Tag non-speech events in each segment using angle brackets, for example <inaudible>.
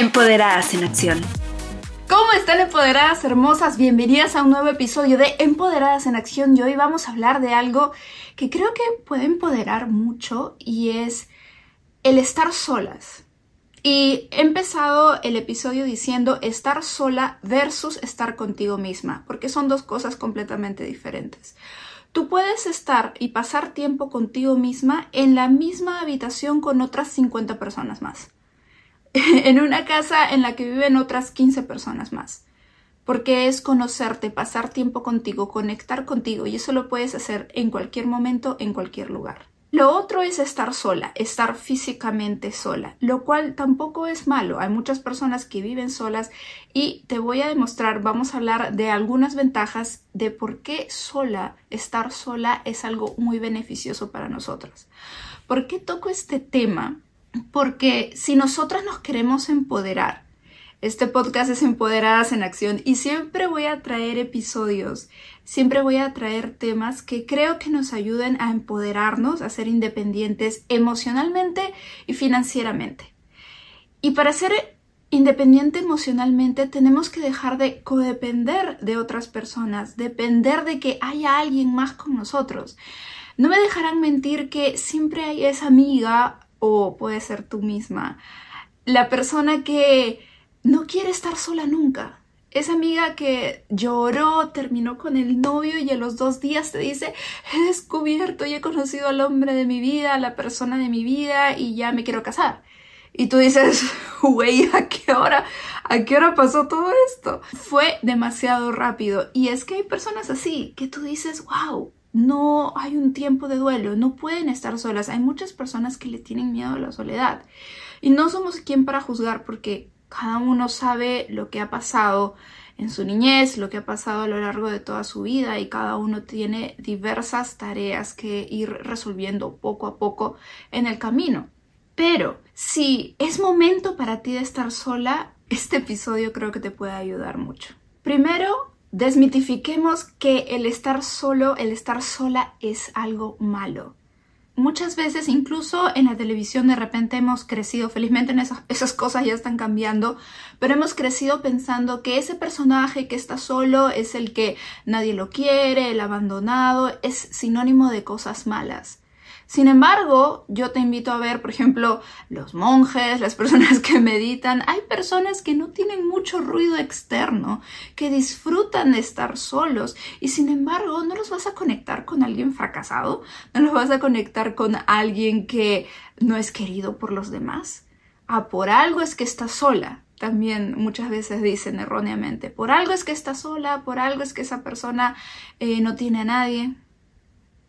Empoderadas en Acción. ¿Cómo están empoderadas hermosas? Bienvenidas a un nuevo episodio de Empoderadas en Acción y hoy vamos a hablar de algo que creo que puede empoderar mucho y es el estar solas. Y he empezado el episodio diciendo estar sola versus estar contigo misma, porque son dos cosas completamente diferentes. Tú puedes estar y pasar tiempo contigo misma en la misma habitación con otras 50 personas más. <laughs> en una casa en la que viven otras 15 personas más. Porque es conocerte, pasar tiempo contigo, conectar contigo y eso lo puedes hacer en cualquier momento, en cualquier lugar. Lo otro es estar sola, estar físicamente sola, lo cual tampoco es malo. Hay muchas personas que viven solas y te voy a demostrar, vamos a hablar de algunas ventajas de por qué sola, estar sola es algo muy beneficioso para nosotras. ¿Por qué toco este tema? Porque si nosotras nos queremos empoderar, este podcast es Empoderadas en Acción y siempre voy a traer episodios, siempre voy a traer temas que creo que nos ayuden a empoderarnos, a ser independientes emocionalmente y financieramente. Y para ser independiente emocionalmente tenemos que dejar de codepender de otras personas, depender de que haya alguien más con nosotros. No me dejarán mentir que siempre hay esa amiga o puede ser tú misma. La persona que no quiere estar sola nunca. Esa amiga que lloró, terminó con el novio y a los dos días te dice, he descubierto y he conocido al hombre de mi vida, a la persona de mi vida y ya me quiero casar. Y tú dices, <laughs> güey, ¿a qué hora? ¿A qué hora pasó todo esto? Fue demasiado rápido. Y es que hay personas así que tú dices, wow, no hay un tiempo de duelo, no pueden estar solas. Hay muchas personas que le tienen miedo a la soledad. Y no somos quien para juzgar porque cada uno sabe lo que ha pasado en su niñez, lo que ha pasado a lo largo de toda su vida y cada uno tiene diversas tareas que ir resolviendo poco a poco en el camino. Pero si es momento para ti de estar sola, este episodio creo que te puede ayudar mucho. Primero, Desmitifiquemos que el estar solo, el estar sola es algo malo. Muchas veces, incluso en la televisión, de repente hemos crecido, felizmente en esas, <laughs> esas, cosas ya están cambiando, pero hemos crecido pensando que ese personaje que está solo es el que nadie lo quiere, el abandonado, es sinónimo de cosas malas. Sin embargo, yo te invito a ver, por ejemplo, los monjes, las personas que meditan. Hay personas que no tienen mucho ruido externo, que disfrutan de estar solos y sin embargo no los vas a conectar con alguien fracasado, no los vas a conectar con alguien que no es querido por los demás. Ah, por algo es que está sola, también muchas veces dicen erróneamente, por algo es que está sola, por algo es que esa persona eh, no tiene a nadie.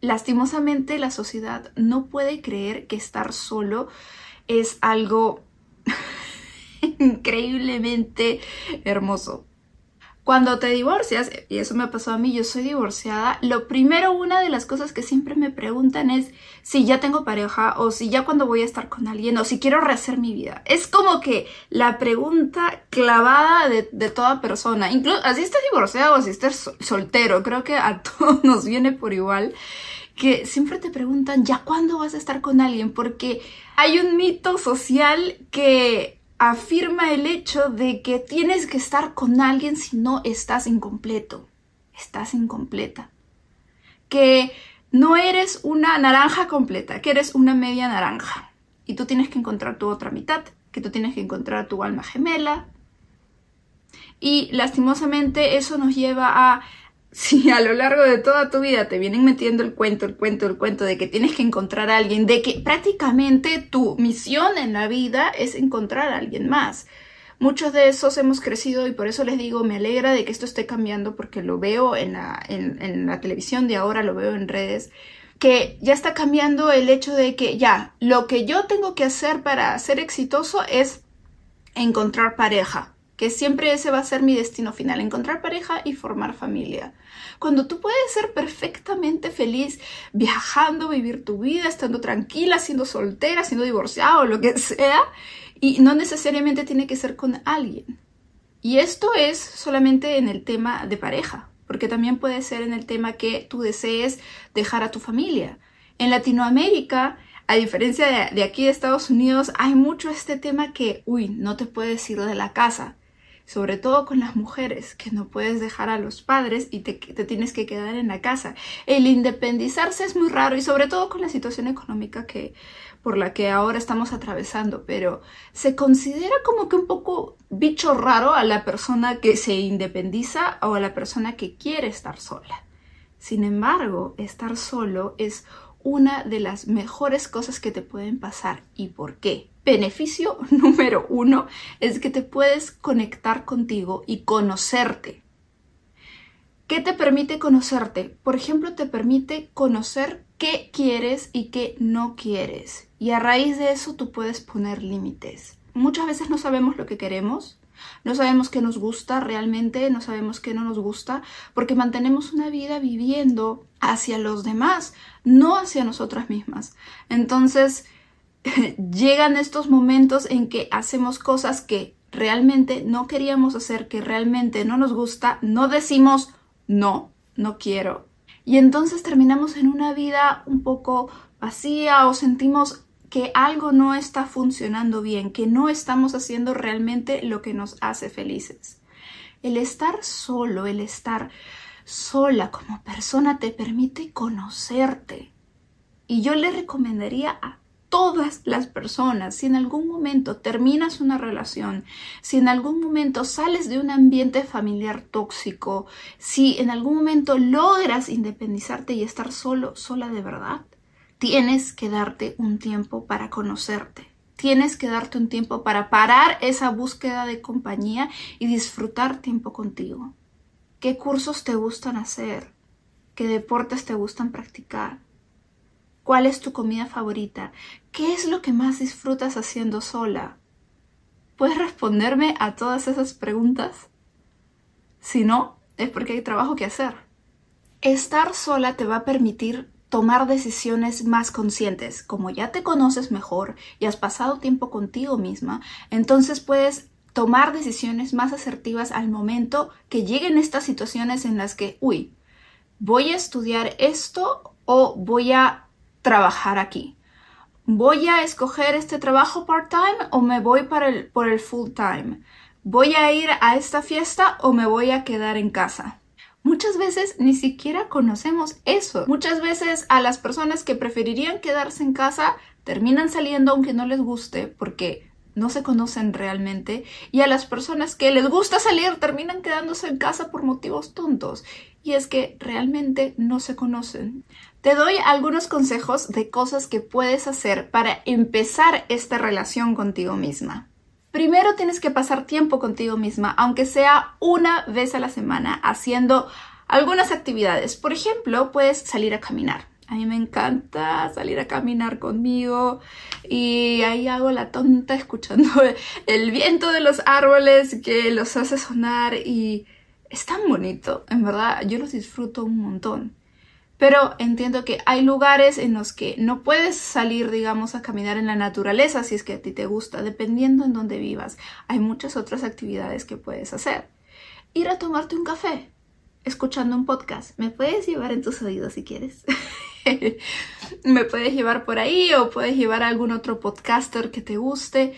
Lastimosamente la sociedad no puede creer que estar solo es algo <laughs> increíblemente hermoso. Cuando te divorcias, y eso me pasó a mí, yo soy divorciada, lo primero, una de las cosas que siempre me preguntan es si ya tengo pareja o si ya cuando voy a estar con alguien o si quiero rehacer mi vida. Es como que la pregunta clavada de, toda persona, incluso así estés divorciado o si estés soltero, creo que a <laughs> todos nos viene por igual que siempre te preguntan, ¿ya cuándo vas a estar con alguien? Porque hay un mito social que afirma el hecho de que tienes que estar con alguien si no estás incompleto, estás incompleta. Que no eres una naranja completa, que eres una media naranja. Y tú tienes que encontrar tu otra mitad, que tú tienes que encontrar tu alma gemela. Y lastimosamente eso nos lleva a si a lo largo de toda tu vida te vienen metiendo el cuento, el cuento, el cuento de que tienes que encontrar a alguien, de que prácticamente tu misión en la vida es encontrar a alguien más. Muchos de esos hemos crecido y por eso les digo, me alegra de que esto esté cambiando porque lo veo en la, en la televisión de ahora, lo veo en redes, que ya está cambiando el hecho de que ya, lo que yo tengo que hacer para ser exitoso es encontrar pareja, que siempre ese va a ser mi destino final, encontrar pareja y formar familia. Cuando tú puedes ser perfectamente feliz viajando, vivir tu vida, estando tranquila, siendo soltera, siendo divorciado, lo que sea, y no necesariamente tiene que ser con alguien. Y esto es solamente en el tema de pareja, porque también puede ser en el tema que tú desees dejar a tu familia. En Latinoamérica, a diferencia de, aquí de Estados Unidos, hay mucho este tema que, uy, no te puedes ir de la casa, sobre todo con las mujeres, que no puedes dejar a los padres y te, tienes que quedar en la casa. El independizarse es muy raro y sobre todo con la situación económica que por la que ahora estamos atravesando, pero se considera como que un poco bicho raro a la persona que se independiza o a la persona que quiere estar sola. Sin embargo, estar solo es una de las mejores cosas que te pueden pasar. ¿Y por qué? Beneficio <laughs> número uno es que te puedes conectar contigo y conocerte. ¿Qué te permite conocerte? Por ejemplo, te permite conocer qué quieres y qué no quieres. Y a raíz de eso tú puedes poner límites. Muchas veces no sabemos lo que queremos, no sabemos qué nos gusta realmente, no sabemos qué no nos gusta, porque mantenemos una vida viviendo hacia los demás, no hacia nosotras mismas. Entonces, <laughs> llegan estos momentos en que hacemos cosas que realmente no queríamos hacer, que realmente no nos gusta, no decimos no, no quiero. Y entonces terminamos en una vida un poco vacía o sentimos que algo no está funcionando bien, que no estamos haciendo realmente lo que nos hace felices. El estar solo, el estar sola como persona te permite conocerte. Y yo le recomendaría a todas las personas, si en algún momento terminas una relación, si en algún momento sales de un ambiente familiar tóxico, si en algún momento logras independizarte y estar solo, sola de verdad, tienes que darte un tiempo para conocerte. Tienes que darte un tiempo para parar esa búsqueda de compañía y disfrutar tiempo contigo. ¿Qué cursos te gustan hacer? ¿Qué deportes te gustan practicar? ¿Cuál es tu comida favorita? ¿Qué es lo que más disfrutas haciendo sola? ¿Puedes responderme a todas esas preguntas? Si no, es porque hay trabajo que hacer. Estar sola te va a permitir tomar decisiones más conscientes. Como ya te conoces mejor y has pasado tiempo contigo misma, entonces puedes tomar decisiones más asertivas al momento que lleguen estas situaciones en las que, uy, voy a estudiar esto o voy a trabajar aquí. ¿Voy a escoger este trabajo part-time o me voy para el, por el full-time? ¿Voy a ir a esta fiesta o me voy a quedar en casa? Muchas veces ni siquiera conocemos eso. Muchas veces a las personas que preferirían quedarse en casa terminan saliendo aunque no les guste porque no se conocen realmente y a las personas que les gusta salir terminan quedándose en casa por motivos tontos y es que realmente no se conocen. Te doy algunos consejos de cosas que puedes hacer para empezar esta relación contigo misma. Primero tienes que pasar tiempo contigo misma, aunque sea una vez a la semana, haciendo algunas actividades. Por ejemplo, puedes salir a caminar. A mí me encanta salir a caminar conmigo y ahí hago la tonta escuchando <laughs> el viento de los árboles que los hace sonar y es tan bonito, en verdad, yo los disfruto un montón. Pero entiendo que hay lugares en los que no puedes salir, digamos, a caminar en la naturaleza si es que a ti te gusta, dependiendo en dónde vivas. Hay muchas otras actividades que puedes hacer. Ir a tomarte un café, escuchando un podcast. Me puedes llevar en tus oídos si quieres. <laughs> Me puedes llevar por ahí o puedes llevar a algún otro podcaster que te guste,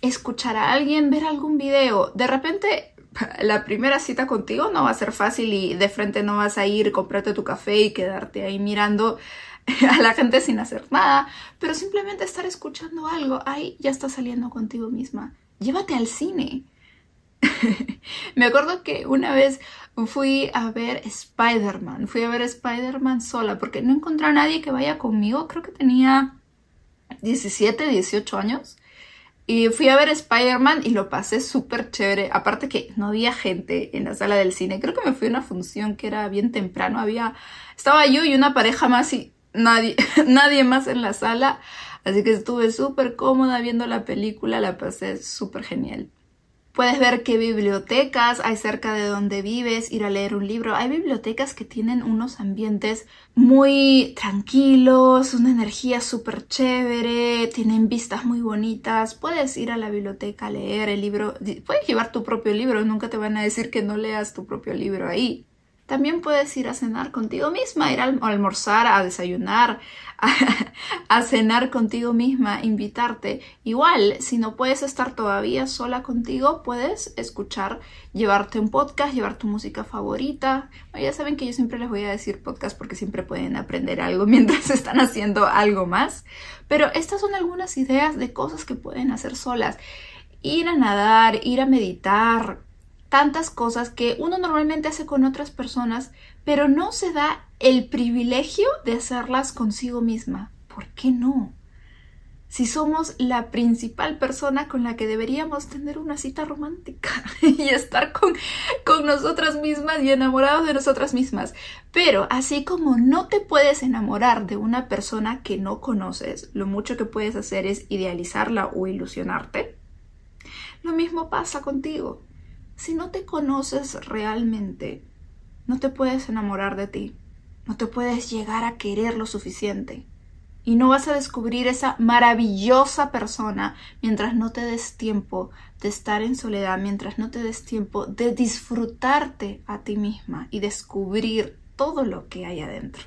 escuchar a alguien, ver algún video. De repente la primera cita contigo no va a ser fácil y de frente no vas a ir, comprarte tu café y quedarte ahí mirando <laughs> a la gente sin hacer nada, pero simplemente estar escuchando algo, ahí ya está saliendo contigo misma. Llévate al cine. <laughs> Me acuerdo que una vez fui a ver Spider-Man, fui a ver Spider-Man sola porque no encontré a nadie que vaya conmigo, creo que tenía 17, 18 años. Y fui a ver Spider-Man y lo pasé súper chévere. Aparte que no había gente en la sala del cine. Creo que me fui a una función que era bien temprano. Había, estaba yo y una pareja más y nadie, <laughs> nadie más en la sala. Así que estuve súper cómoda viendo la película. La pasé súper genial. Puedes ver qué bibliotecas hay cerca de donde vives, ir a leer un libro. Hay bibliotecas que tienen unos ambientes muy tranquilos, una energía súper chévere, tienen vistas muy bonitas. Puedes ir a la biblioteca a leer el libro. Puedes llevar tu propio libro, nunca te van a decir que no leas tu propio libro ahí. También puedes ir a cenar contigo misma, ir a almorzar, a desayunar, <laughs> a, cenar contigo misma, invitarte. Igual, si no puedes estar todavía sola contigo, puedes escuchar, llevarte un podcast, llevar tu música favorita. ya saben que yo siempre les voy a decir podcast porque siempre pueden aprender algo <laughs> mientras están haciendo algo más. Pero estas son algunas ideas de cosas que pueden hacer solas. Ir a nadar, ir a meditar, tantas cosas que uno normalmente hace con otras personas, pero no se da el privilegio de hacerlas consigo misma. ¿Por qué no? Si somos la principal persona con la que deberíamos tener una cita romántica <laughs> y estar con, con nosotras mismas y enamorados de nosotras mismas. Pero así como no te puedes enamorar de una persona que no conoces, lo mucho que puedes hacer es idealizarla o ilusionarte. Lo mismo pasa contigo si no te conoces realmente, no te puedes enamorar de ti, no te puedes llegar a querer lo suficiente. Y no vas a descubrir esa maravillosa persona mientras no te des tiempo de estar en soledad, mientras no te des tiempo de disfrutarte a ti misma y descubrir todo lo que hay adentro.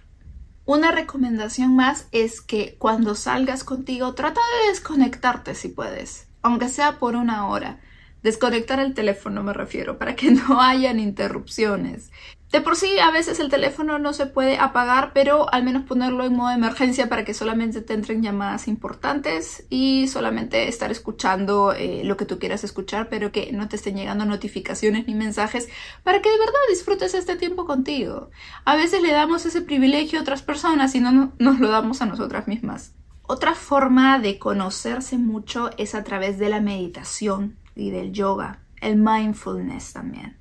Una recomendación más es que cuando salgas contigo trata de desconectarte si puedes, aunque sea por una hora. Desconectar el teléfono me refiero, para que <laughs> no hayan interrupciones. De por sí, a veces el teléfono no se puede apagar, pero al menos ponerlo en modo emergencia para que solamente te entren llamadas importantes y solamente estar escuchando eh, lo que tú quieras escuchar, pero que no te estén llegando notificaciones ni mensajes para que de verdad disfrutes este tiempo contigo. A veces le damos ese privilegio a otras personas y no nos lo damos a nosotras mismas. Otra forma de conocerse mucho es a través de la meditación y del yoga, el mindfulness también.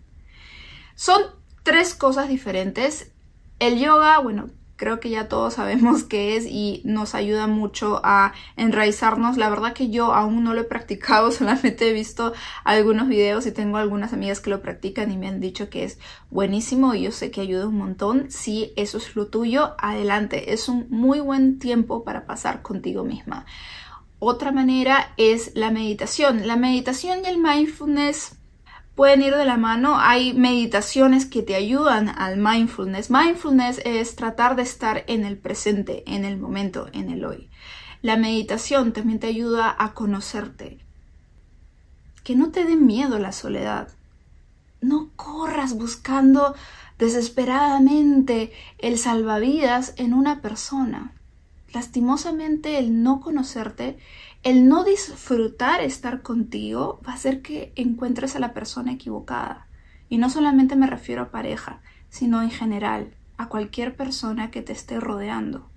Son tres cosas diferentes. El yoga, bueno, creo que ya todos <laughs> sabemos qué es y nos ayuda mucho a enraizarnos. La verdad que yo aún no lo he practicado, <laughs> solamente he visto algunos videos y tengo algunas amigas que lo practican y me han dicho que es buenísimo y yo sé que ayuda un montón. Si eso es lo tuyo, adelante. Es un muy buen tiempo para pasar contigo misma. Otra manera es la meditación. La meditación y el mindfulness pueden ir de la mano. Hay meditaciones que te ayudan al mindfulness. Mindfulness es tratar de estar en el presente, en el momento, en el hoy. La meditación también te ayuda a conocerte. Que no te dé miedo la soledad. No corras buscando desesperadamente el salvavidas en una persona lastimosamente el no conocerte, el no disfrutar estar contigo va a hacer que encuentres a la persona equivocada. Y no solamente me refiero a pareja, sino en general, a cualquier persona que te esté rodeando.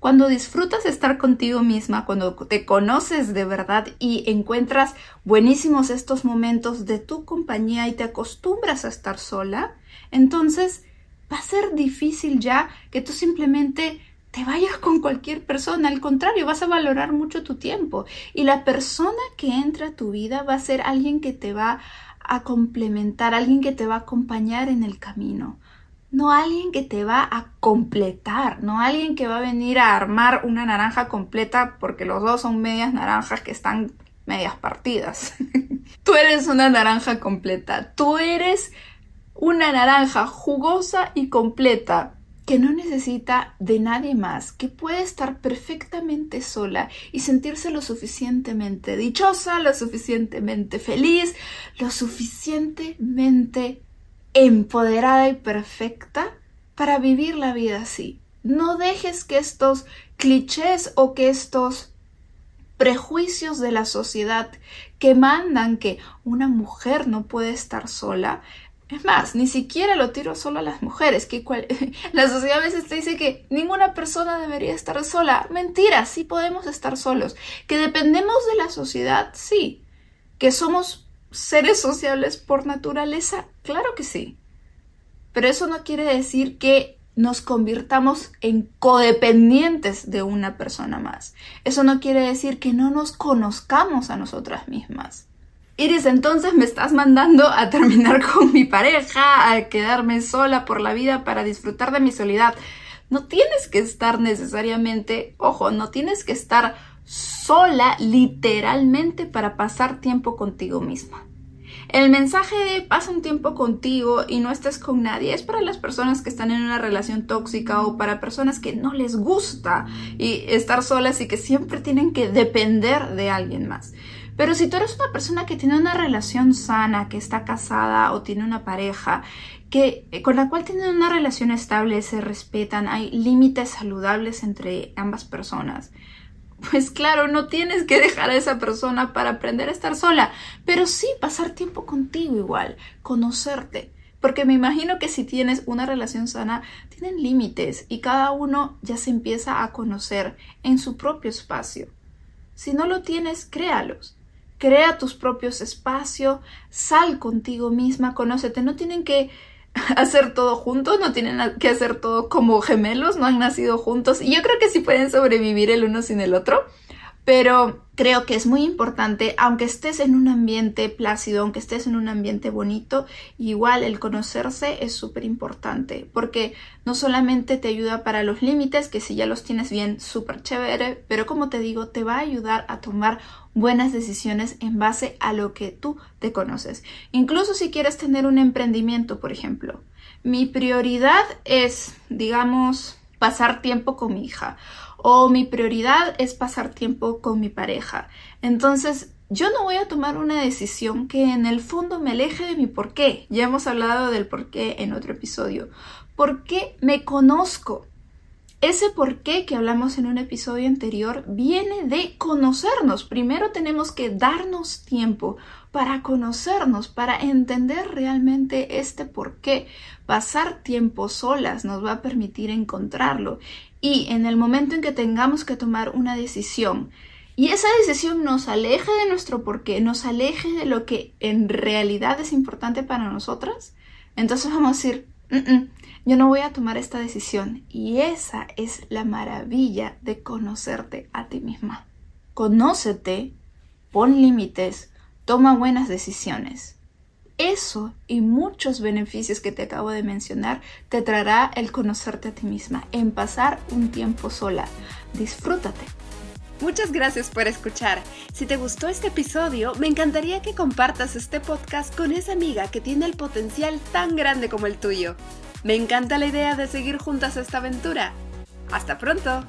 Cuando disfrutas estar contigo misma, cuando te conoces de verdad y encuentras buenísimos estos momentos de tu compañía y te acostumbras a estar sola, entonces va a ser difícil ya que tú simplemente te vayas con cualquier persona, al contrario, vas a valorar mucho tu tiempo. Y la persona que entra a tu vida va a ser alguien que te va a complementar, alguien que te va a acompañar en el camino, no alguien que te va a completar, no alguien que va a venir a armar una naranja completa porque los dos son medias naranjas que están medias partidas. <laughs> tú eres una naranja completa, tú eres una naranja jugosa y completa que no necesita de nadie más, que puede estar perfectamente sola y sentirse lo suficientemente dichosa, lo suficientemente feliz, lo suficientemente empoderada y perfecta para vivir la vida así. No dejes que estos clichés o que estos prejuicios de la sociedad que mandan que una mujer no puede estar sola es más, ni siquiera lo tiro solo a las mujeres, que <laughs> la sociedad a veces te dice que ninguna persona debería estar sola. Mentira, sí podemos estar solos. Que dependemos de la sociedad, sí. Que somos seres sociables por naturaleza, claro que sí. Pero eso no quiere decir que nos convirtamos en codependientes de una persona más. Eso no quiere decir que no nos conozcamos a nosotras mismas. Iris, entonces me estás mandando a terminar <laughs> con mi pareja, a quedarme sola por la vida para disfrutar de mi soledad. No tienes que estar necesariamente, ojo, no tienes que estar sola literalmente para pasar tiempo contigo misma. El mensaje de pasa un tiempo contigo y no estés con nadie es para las personas que están en una relación tóxica o para personas que no les gusta y estar solas y que siempre tienen que depender de alguien más. Pero si tú eres una persona que tiene una relación sana, que está casada o tiene una pareja, que eh, con la cual tienen una relación estable, se respetan, hay límites saludables entre ambas personas, pues claro, no tienes que dejar a esa persona para aprender a estar sola, pero sí pasar tiempo contigo igual, conocerte. Porque me imagino que si tienes una relación sana, tienen límites y cada uno ya se empieza a conocer en su propio espacio. Si no lo tienes, créalos. Crea tus propios espacios, sal contigo misma, conócete. No tienen que <laughs> hacer todo juntos, no tienen que hacer todo como gemelos, no han nacido juntos y yo creo que sí pueden sobrevivir el uno sin el otro, pero creo que es muy importante, aunque estés en un ambiente plácido, aunque estés en un ambiente bonito, igual el conocerse es súper importante, porque no solamente te ayuda para los límites, que si ya los tienes bien, súper chévere, pero como te digo, te va a ayudar a tomar buenas decisiones en base a lo que tú te conoces. Incluso si quieres tener un emprendimiento, por ejemplo, mi prioridad es, digamos, pasar tiempo con mi hija o mi prioridad es pasar tiempo con mi pareja. Entonces, yo no voy a tomar una decisión que en el fondo me aleje de mi por qué. Ya hemos hablado del por qué en otro episodio. ¿Por qué me conozco? Ese por qué que hablamos en un episodio anterior viene de conocernos. Primero tenemos que darnos tiempo para conocernos, para entender realmente este por qué. Pasar tiempo solas nos va a permitir encontrarlo y en el momento en que tengamos que tomar una decisión y esa decisión nos aleje de nuestro porqué, nos aleje de lo que en realidad es importante para nosotras, entonces vamos a decir, yo no voy a tomar esta decisión. Y esa es la maravilla de conocerte a ti misma. Conócete, pon límites, toma buenas decisiones. Eso y muchos beneficios que te acabo de mencionar te traerá el conocerte a ti misma, en pasar un tiempo sola. Disfrútate. Muchas gracias por escuchar. Si te gustó este episodio, me encantaría que compartas este podcast con esa amiga que tiene el potencial tan grande como el tuyo. Me encanta la idea de seguir juntas esta aventura. Hasta pronto.